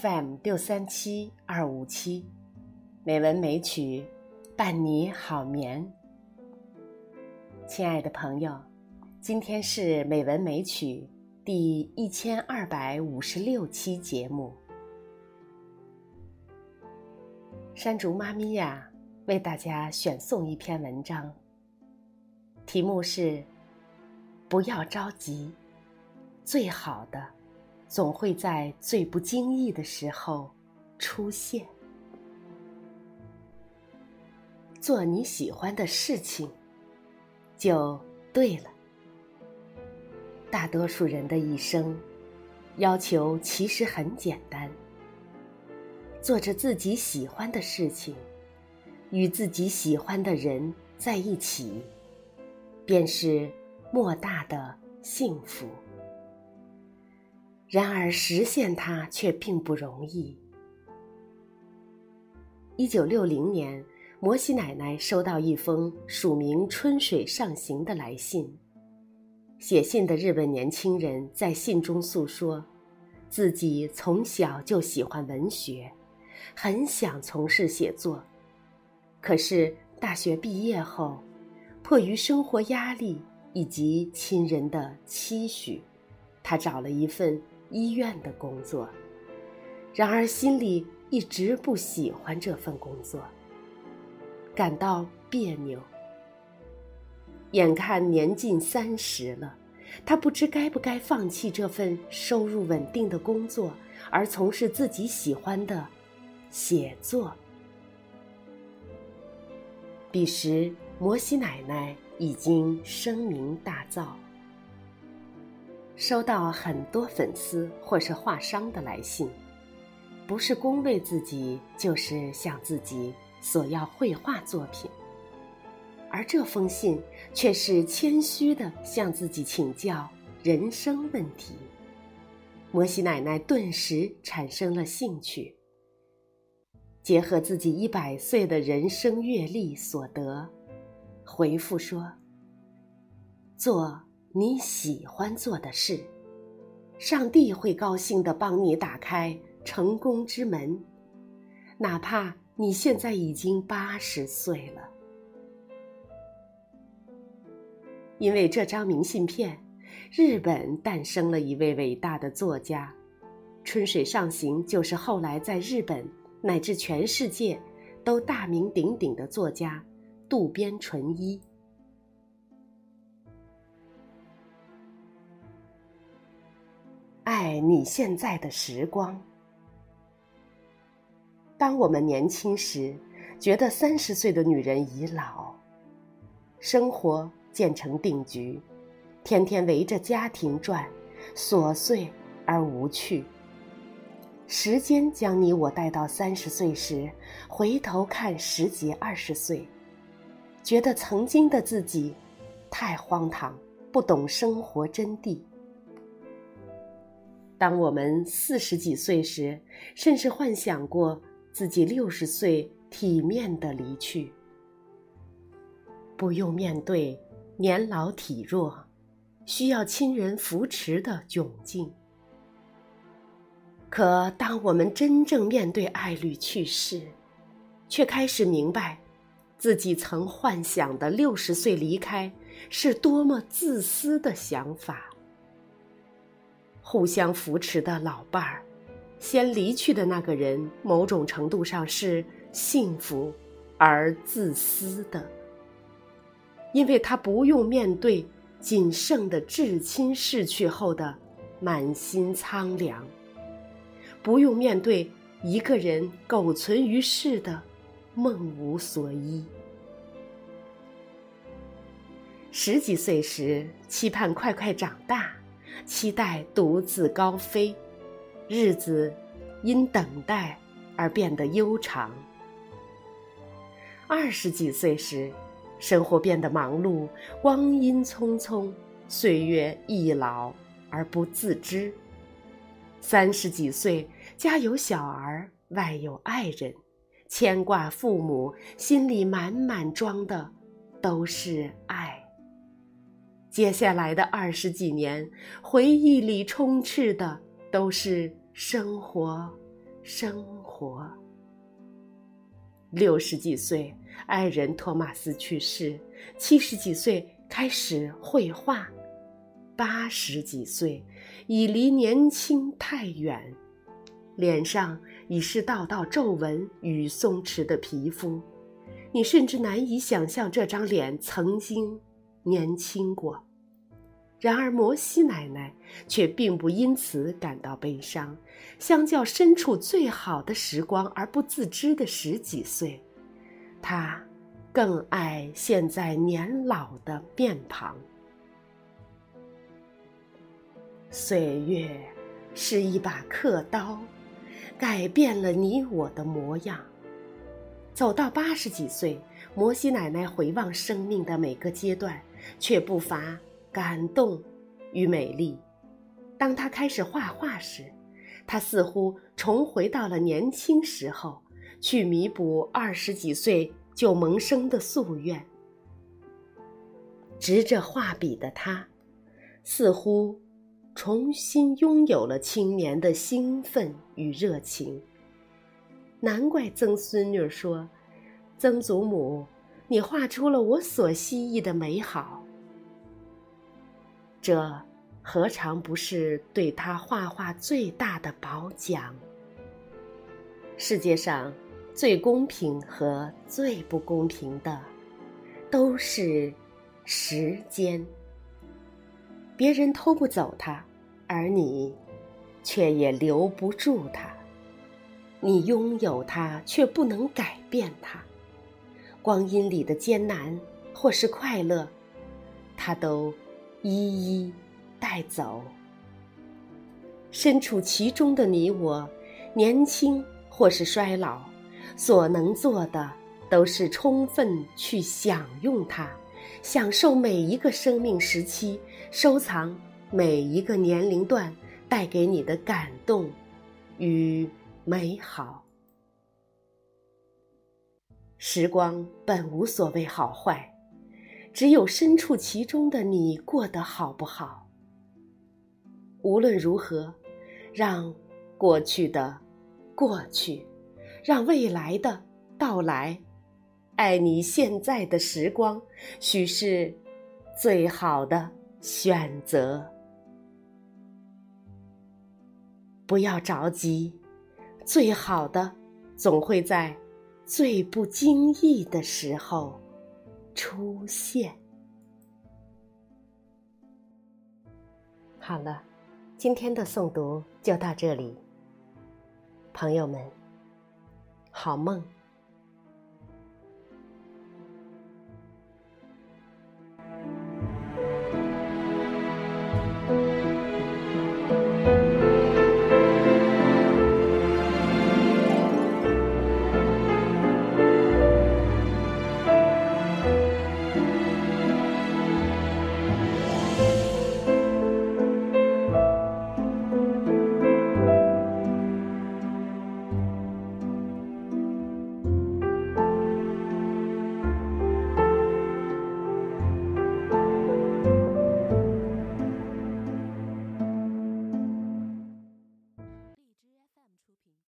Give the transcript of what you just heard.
FM 六三七二五七，美文美曲伴你好眠。亲爱的朋友，今天是美文美曲第一千二百五十六期节目。山竹妈咪呀，为大家选送一篇文章，题目是“不要着急，最好的”。总会在最不经意的时候出现。做你喜欢的事情，就对了。大多数人的一生，要求其实很简单：做着自己喜欢的事情，与自己喜欢的人在一起，便是莫大的幸福。然而，实现它却并不容易。一九六零年，摩西奶奶收到一封署名“春水上行”的来信。写信的日本年轻人在信中诉说，自己从小就喜欢文学，很想从事写作，可是大学毕业后，迫于生活压力以及亲人的期许，他找了一份。医院的工作，然而心里一直不喜欢这份工作，感到别扭。眼看年近三十了，他不知该不该放弃这份收入稳定的工作，而从事自己喜欢的写作。彼时，摩西奶奶已经声名大噪。收到很多粉丝或是画商的来信，不是恭维自己，就是向自己索要绘画作品。而这封信却是谦虚的向自己请教人生问题。摩西奶奶顿时产生了兴趣，结合自己一百岁的人生阅历所得，回复说：“做。”你喜欢做的事，上帝会高兴的帮你打开成功之门，哪怕你现在已经八十岁了。因为这张明信片，日本诞生了一位伟大的作家，《春水上行》就是后来在日本乃至全世界都大名鼎鼎的作家渡边淳一。爱你现在的时光。当我们年轻时，觉得三十岁的女人已老，生活渐成定局，天天围着家庭转，琐碎而无趣。时间将你我带到三十岁时，回头看十几二十岁，觉得曾经的自己太荒唐，不懂生活真谛。当我们四十几岁时，甚至幻想过自己六十岁体面的离去，不用面对年老体弱、需要亲人扶持的窘境。可当我们真正面对爱侣去世，却开始明白，自己曾幻想的六十岁离开是多么自私的想法。互相扶持的老伴儿，先离去的那个人，某种程度上是幸福而自私的，因为他不用面对仅剩的至亲逝去后的满心苍凉，不用面对一个人苟存于世的梦无所依。十几岁时，期盼快快长大。期待独自高飞，日子因等待而变得悠长。二十几岁时，生活变得忙碌，光阴匆匆，岁月易老而不自知。三十几岁，家有小儿，外有爱人，牵挂父母，心里满满装的都是爱。接下来的二十几年，回忆里充斥的都是生活生活。六十几岁，爱人托马斯去世；七十几岁开始绘画；八十几岁，已离年轻太远，脸上已是道道皱纹与松弛的皮肤，你甚至难以想象这张脸曾经年轻过。然而，摩西奶奶却并不因此感到悲伤。相较身处最好的时光而不自知的十几岁，她更爱现在年老的面庞。岁月是一把刻刀，改变了你我的模样。走到八十几岁，摩西奶奶回望生命的每个阶段，却不乏。感动与美丽。当他开始画画时，他似乎重回到了年轻时候，去弥补二十几岁就萌生的夙愿。执着画笔的他，似乎重新拥有了青年的兴奋与热情。难怪曾孙女说：“曾祖母，你画出了我所希冀的美好。”这何尝不是对他画画最大的褒奖？世界上最公平和最不公平的，都是时间。别人偷不走它，而你却也留不住它。你拥有它，却不能改变它。光阴里的艰难或是快乐，它都。一一带走。身处其中的你我，年轻或是衰老，所能做的都是充分去享用它，享受每一个生命时期，收藏每一个年龄段带给你的感动与美好。时光本无所谓好坏。只有身处其中的你过得好不好？无论如何，让过去的过去，让未来的到来，爱你现在的时光，许是最好的选择。不要着急，最好的总会在最不经意的时候。出现。好了，今天的诵读就到这里，朋友们，好梦。